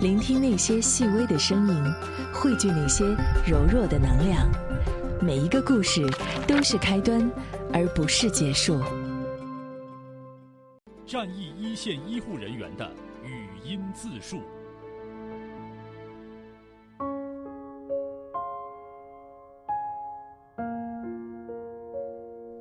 聆听那些细微的声音，汇聚那些柔弱的能量。每一个故事都是开端，而不是结束。战役一线医护人员的语音自述。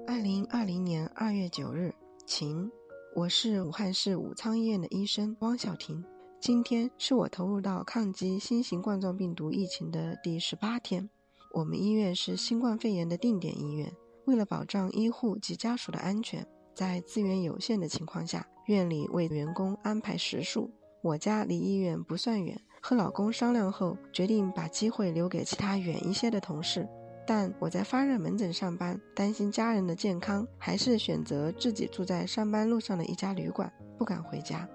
二零二零年二月九日，晴。我是武汉市武昌医院的医生汪小婷。今天是我投入到抗击新型冠状病毒疫情的第十八天。我们医院是新冠肺炎的定点医院，为了保障医护及家属的安全，在资源有限的情况下，院里为员工安排食宿。我家离医院不算远，和老公商量后，决定把机会留给其他远一些的同事。但我在发热门诊上班，担心家人的健康，还是选择自己住在上班路上的一家旅馆，不敢回家。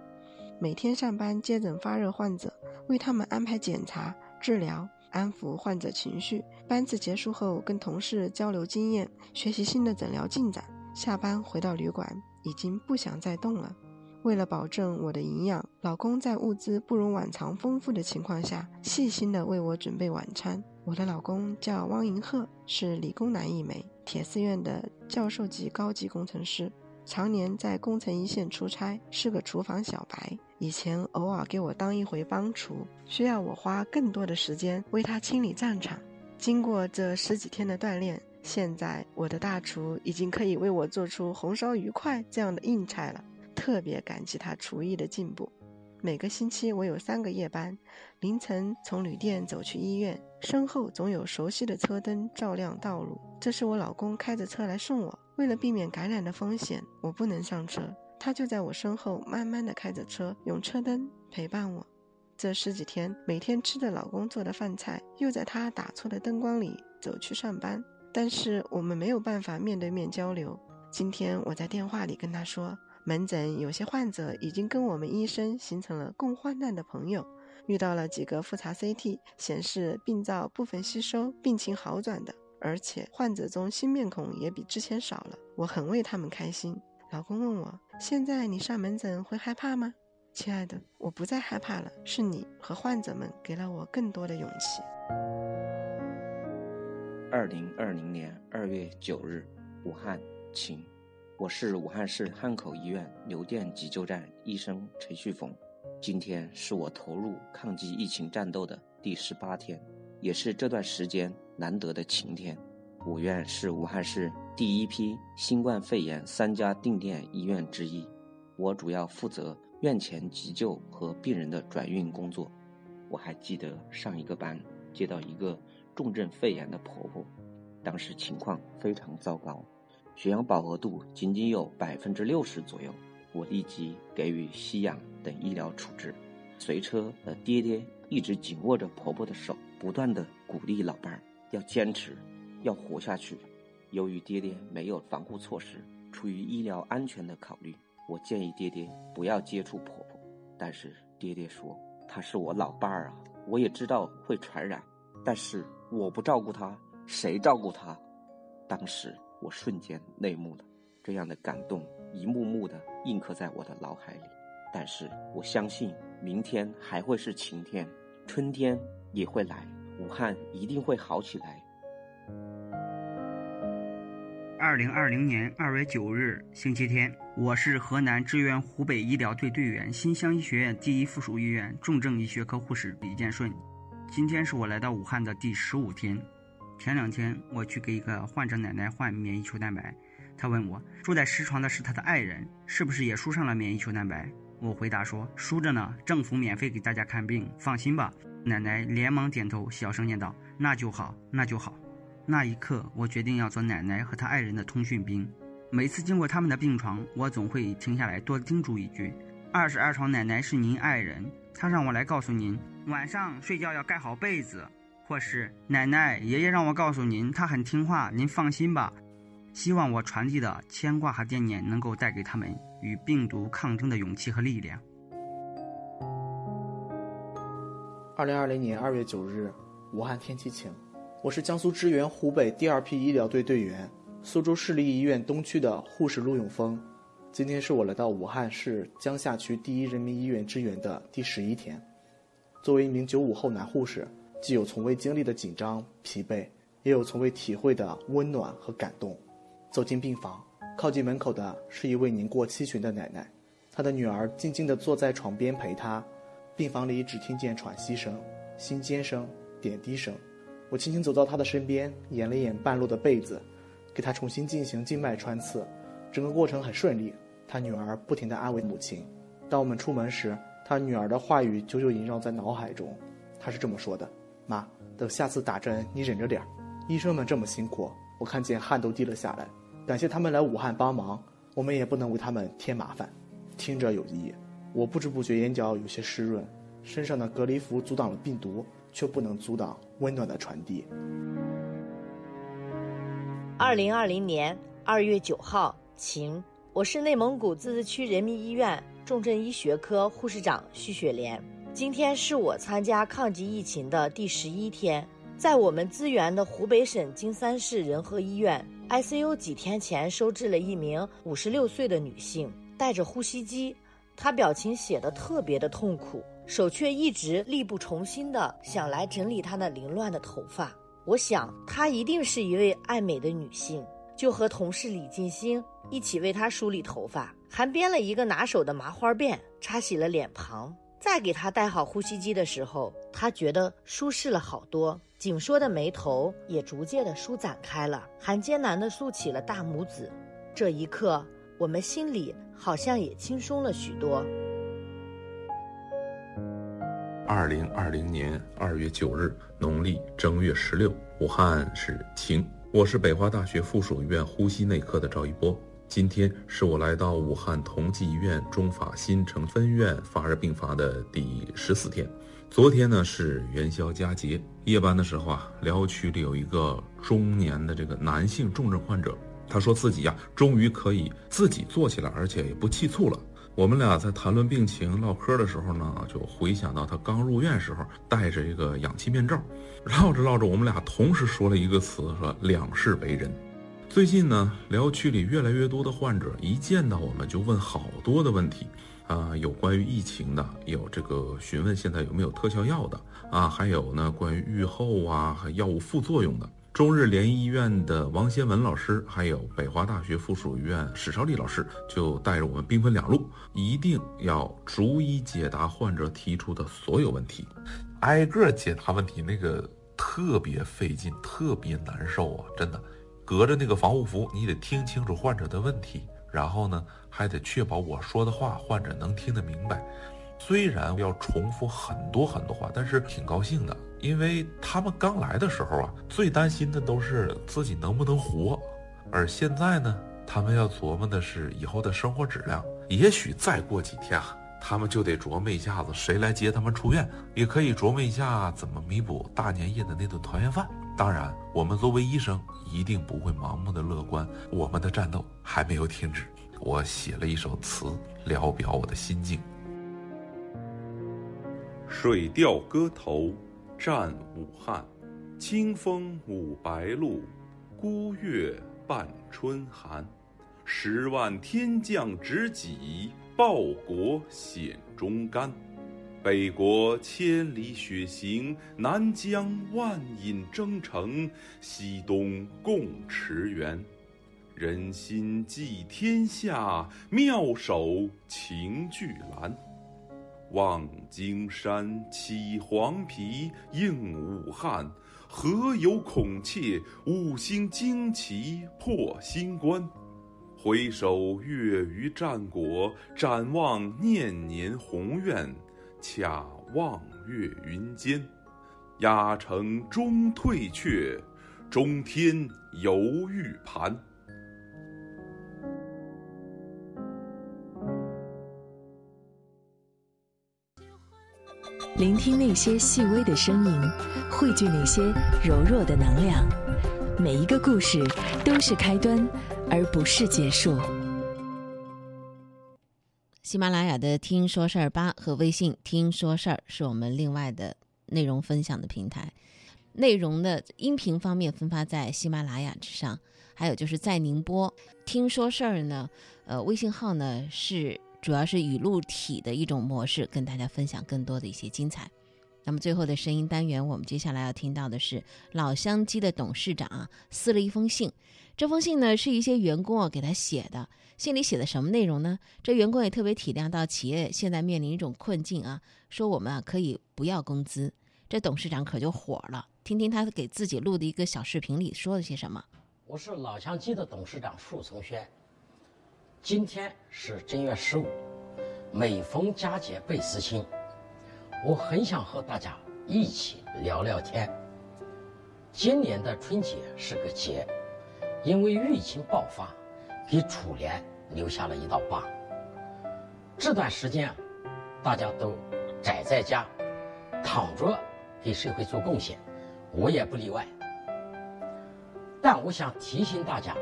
每天上班接诊发热患者，为他们安排检查、治疗，安抚患者情绪。班次结束后，跟同事交流经验，学习新的诊疗进展。下班回到旅馆，已经不想再动了。为了保证我的营养，老公在物资不如往常丰富的情况下，细心地为我准备晚餐。我的老公叫汪银鹤，是理工男一枚，铁四院的教授级高级工程师。常年在工程一线出差，是个厨房小白。以前偶尔给我当一回帮厨，需要我花更多的时间为他清理战场。经过这十几天的锻炼，现在我的大厨已经可以为我做出红烧鱼块这样的硬菜了。特别感激他厨艺的进步。每个星期我有三个夜班，凌晨从旅店走去医院，身后总有熟悉的车灯照亮道路。这是我老公开着车来送我。为了避免感染的风险，我不能上车，他就在我身后慢慢的开着车，用车灯陪伴我。这十几天，每天吃着老公做的饭菜，又在他打错的灯光里走去上班。但是我们没有办法面对面交流。今天我在电话里跟他说，门诊有些患者已经跟我们医生形成了共患难的朋友，遇到了几个复查 CT 显示病灶部分吸收，病情好转的。而且患者中新面孔也比之前少了，我很为他们开心。老公问我：“现在你上门诊会害怕吗？”亲爱的，我不再害怕了，是你和患者们给了我更多的勇气。二零二零年二月九日，武汉，晴。我是武汉市汉口医院邮电急救站医生陈旭峰。今天是我投入抗击疫情战斗的第十八天。也是这段时间难得的晴天。五院是武汉市第一批新冠肺炎三家定点医院之一，我主要负责院前急救和病人的转运工作。我还记得上一个班接到一个重症肺炎的婆婆，当时情况非常糟糕，血氧饱和度仅仅有百分之六十左右。我立即给予吸氧等医疗处置。随车的爹爹一直紧握着婆婆的手。不断的鼓励老伴儿要坚持，要活下去。由于爹爹没有防护措施，出于医疗安全的考虑，我建议爹爹不要接触婆婆。但是爹爹说：“她是我老伴儿啊，我也知道会传染，但是我不照顾她，谁照顾她？”当时我瞬间泪目了，这样的感动一幕幕的印刻在我的脑海里。但是我相信明天还会是晴天，春天。也会来，武汉一定会好起来。二零二零年二月九日，星期天，我是河南支援湖北医疗队队员新乡医学院第一附属医院重症医学科护士李建顺。今天是我来到武汉的第十五天。前两天我去给一个患者奶奶换免疫球蛋白，她问我住在实床的是她的爱人，是不是也输上了免疫球蛋白？我回答说输着呢，政府免费给大家看病，放心吧。奶奶连忙点头，小声念道：“那就好，那就好。”那一刻，我决定要做奶奶和她爱人的通讯兵。每次经过他们的病床，我总会停下来多叮嘱一句：“二十二床奶奶是您爱人，她让我来告诉您，晚上睡觉要盖好被子。”或是奶奶、爷爷让我告诉您，他很听话，您放心吧。希望我传递的牵挂和惦念能够带给他们与病毒抗争的勇气和力量。二零二零年二月九日，武汉天气晴。我是江苏支援湖北第二批医疗队队员，苏州市立医院东区的护士陆永峰。今天是我来到武汉市江夏区第一人民医院支援的第十一天。作为一名九五后男护士，既有从未经历的紧张、疲惫，也有从未体会的温暖和感动。走进病房，靠近门口的是一位年过七旬的奶奶，她的女儿静静地坐在床边陪她。病房里只听见喘息声、心尖声、点滴声。我轻轻走到她的身边，掩了掩半落的被子，给她重新进行静脉穿刺。整个过程很顺利。她女儿不停地安慰母亲。当我们出门时，她女儿的话语久久萦绕在脑海中。她是这么说的：“妈，等下次打针，你忍着点儿。医生们这么辛苦，我看见汗都滴了下来。感谢他们来武汉帮忙，我们也不能为他们添麻烦。”听着有意义。我不知不觉眼角有些湿润，身上的隔离服阻挡了病毒，却不能阻挡温暖的传递。二零二零年二月九号，晴，我是内蒙古自治区人民医院重症医学科护士长徐雪莲。今天是我参加抗击疫情的第十一天，在我们资源的湖北省金山市仁和医院 ICU，几天前收治了一名五十六岁的女性，带着呼吸机。她表情写得特别的痛苦，手却一直力不从心的想来整理她那凌乱的头发。我想，她一定是一位爱美的女性，就和同事李静心一起为她梳理头发，还编了一个拿手的麻花辫，擦洗了脸庞。再给她戴好呼吸机的时候，她觉得舒适了好多，紧缩的眉头也逐渐的舒展开了，还艰难的竖起了大拇指。这一刻。我们心里好像也轻松了许多。二零二零年二月九日，农历正月十六，武汉是晴。我是北华大学附属医院呼吸内科的赵一波。今天是我来到武汉同济医院中法新城分院发热病房的第十四天。昨天呢是元宵佳节，夜班的时候啊，疗区里有一个中年的这个男性重症患者。他说自己呀，终于可以自己坐起来，而且也不气促了。我们俩在谈论病情、唠嗑的时候呢，就回想到他刚入院时候戴着一个氧气面罩。唠着唠着，我们俩同时说了一个词，说两世为人。最近呢，疗区里越来越多的患者一见到我们就问好多的问题，啊，有关于疫情的，有这个询问现在有没有特效药的，啊，还有呢关于预后啊和药物副作用的。中日联谊医院的王先文老师，还有北华大学附属医院史少丽老师，就带着我们兵分两路，一定要逐一解答患者提出的所有问题，挨个解答问题，那个特别费劲，特别难受啊！真的，隔着那个防护服，你得听清楚患者的问题，然后呢，还得确保我说的话患者能听得明白。虽然要重复很多很多话，但是挺高兴的。因为他们刚来的时候啊，最担心的都是自己能不能活，而现在呢，他们要琢磨的是以后的生活质量。也许再过几天啊，他们就得琢磨一下子谁来接他们出院，也可以琢磨一下怎么弥补大年夜的那顿团圆饭。当然，我们作为医生，一定不会盲目的乐观，我们的战斗还没有停止。我写了一首词，聊表我的心境。水调歌头。战武汉，清风舞白鹭，孤月伴春寒。十万天将执戟，报国显忠肝。北国千里雪行，南疆万饮征程，西东共驰援。人心寄天下，妙手擎巨澜。望京山起黄皮映武汉，何有恐怯？五星旌旗破新关。回首月余战果，展望念年宏愿。恰望月云间，压城终退却，中天犹豫盘。聆听那些细微的声音，汇聚那些柔弱的能量。每一个故事都是开端，而不是结束。喜马拉雅的“听说事儿吧”和微信“听说事儿”是我们另外的内容分享的平台。内容的音频方面分发在喜马拉雅之上，还有就是在宁波“听说事儿”呢，呃，微信号呢是。主要是语录体的一种模式，跟大家分享更多的一些精彩。那么最后的声音单元，我们接下来要听到的是老乡鸡的董事长啊撕了一封信。这封信呢是一些员工啊给他写的，信里写的什么内容呢？这员工也特别体谅到企业现在面临一种困境啊，说我们啊可以不要工资。这董事长可就火了，听听他给自己录的一个小视频里说了些什么。我是老乡鸡的董事长树从轩。今天是正月十五，每逢佳节倍思亲。我很想和大家一起聊聊天。今年的春节是个节，因为疫情爆发，给楚联留下了一道疤。这段时间啊，大家都宅在家，躺着给社会做贡献，我也不例外。但我想提醒大家，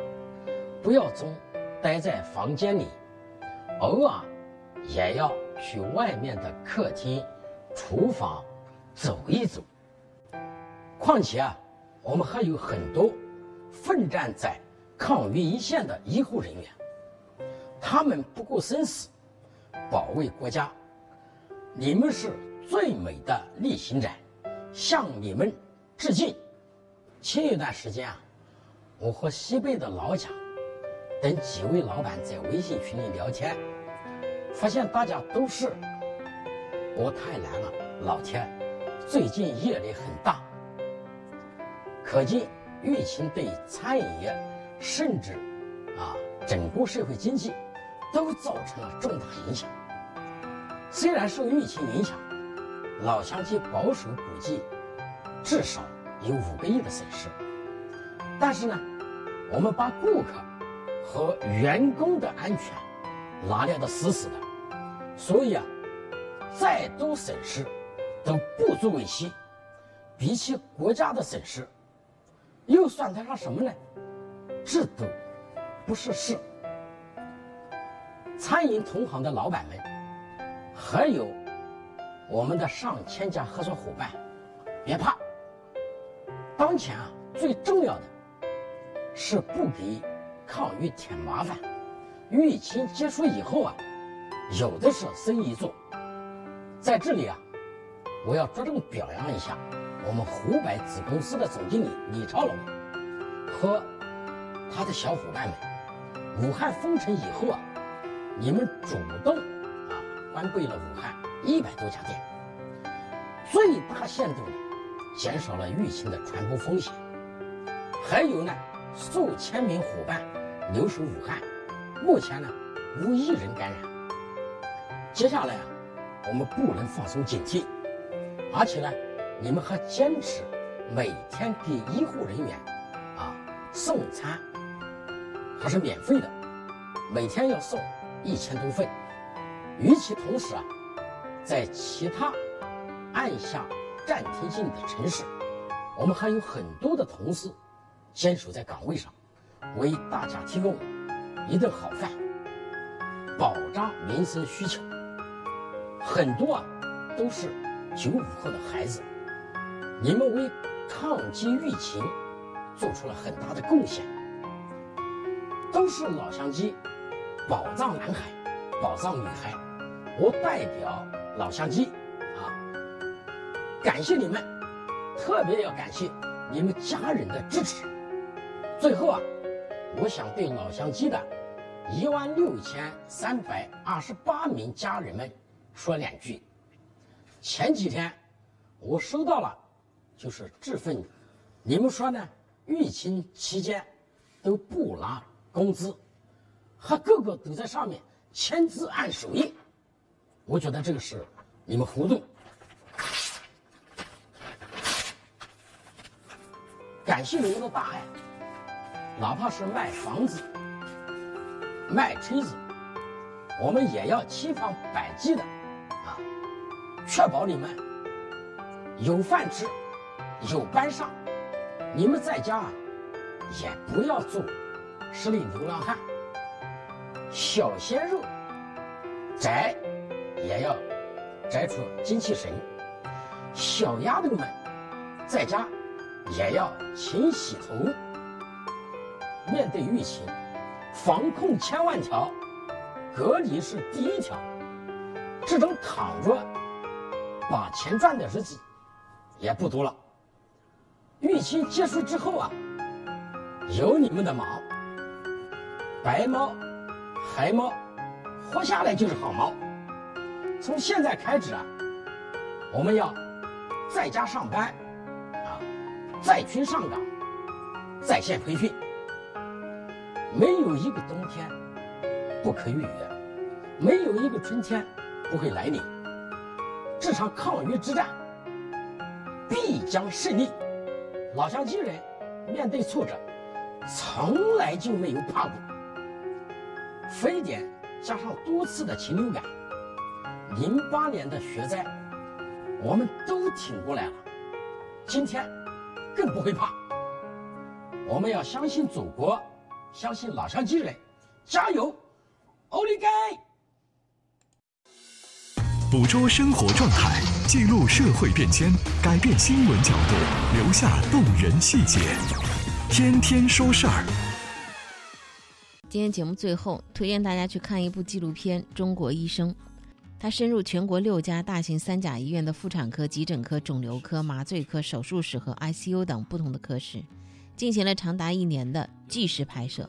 不要总待在房间里，偶尔也要去外面的客厅。厨房走一走。况且啊，我们还有很多奋战在抗疫一线的医护人员，他们不顾生死保卫国家，你们是最美的逆行者，向你们致敬。前一段时间啊，我和西北的老蒋等几位老板在微信群里聊天，发现大家都是。我太难了，老天，最近压力很大。可见疫情对餐饮业，甚至啊整个社会经济，都造成了重大影响。虽然受疫情影响，老乡鸡保守估计至少有五个亿的损失，但是呢，我们把顾客和员工的安全拿捏得死死的，所以啊。再多损失都不足为奇，比起国家的损失，又算得上什么呢？制度不是事。餐饮同行的老板们，还有我们的上千家合作伙伴，别怕。当前啊，最重要的是不给抗疫添麻烦。疫情结束以后啊，有的是生意做。在这里啊，我要着重表扬一下我们湖北子公司的总经理李超龙和他的小伙伴们。武汉封城以后啊，你们主动啊关闭了武汉一百多家店，最大限度的减少了疫情的传播风险。还有呢，数千名伙伴留守武汉，目前呢无一人感染。接下来啊。我们不能放松警惕，而且呢，你们还坚持每天给医护人员啊送餐，还是免费的，每天要送一千多份。与其同时啊，在其他按下暂停键的城市，我们还有很多的同事坚守在岗位上，为大家提供一顿好饭，保障民生需求。很多啊，都是九五后的孩子，你们为抗击疫情做出了很大的贡献，都是老乡鸡，宝藏男孩，宝藏女孩，我代表老乡鸡啊，感谢你们，特别要感谢你们家人的支持。最后啊，我想对老乡鸡的一万六千三百二十八名家人们。说两句。前几天我收到了，就是这份，你们说呢？疫情期间都不拿工资，还个个都在上面签字按手印。我觉得这个是你们糊涂。感谢你们的大爱，哪怕是卖房子、卖车子，我们也要千方百计的啊。确保你们有饭吃，有班上。你们在家啊，也不要做十里流浪汉。小鲜肉宅也要宅出精气神。小丫头们在家也要勤洗头。面对疫情，防控千万条，隔离是第一条。这种躺着。把钱赚的日子也不多了。疫情结束之后啊，有你们的忙，白猫、黑猫，活下来就是好猫。从现在开始啊，我们要在家上班，啊，在群上岗，在线培训。没有一个冬天不可逾越，没有一个春天不会来临。这场抗疫之战必将胜利。老乡亲人面对挫折，从来就没有怕过。非典加上多次的禽流感，零八年的雪灾，我们都挺过来了。今天更不会怕。我们要相信祖国，相信老乡鸡人，加油！奥利给！捕捉生活状态，记录社会变迁，改变新闻角度，留下动人细节。天天说事儿。今天节目最后推荐大家去看一部纪录片《中国医生》，他深入全国六家大型三甲医院的妇产科、急诊科、肿瘤科、麻醉科、手术室和 ICU 等不同的科室，进行了长达一年的纪实拍摄。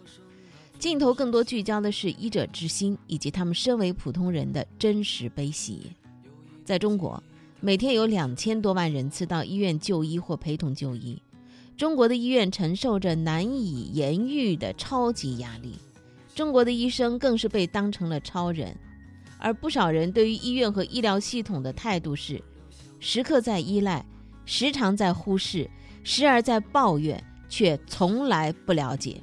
镜头更多聚焦的是医者之心以及他们身为普通人的真实悲喜。在中国，每天有两千多万人次到医院就医或陪同就医，中国的医院承受着难以言喻的超级压力，中国的医生更是被当成了超人，而不少人对于医院和医疗系统的态度是：时刻在依赖，时常在忽视，时而在抱怨，却从来不了解。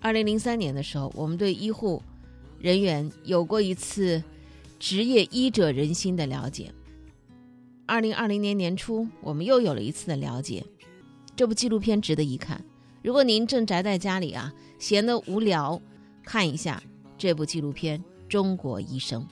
二零零三年的时候，我们对医护人员有过一次职业医者仁心的了解。二零二零年年初，我们又有了一次的了解。这部纪录片值得一看。如果您正宅在家里啊，闲得无聊，看一下这部纪录片《中国医生》。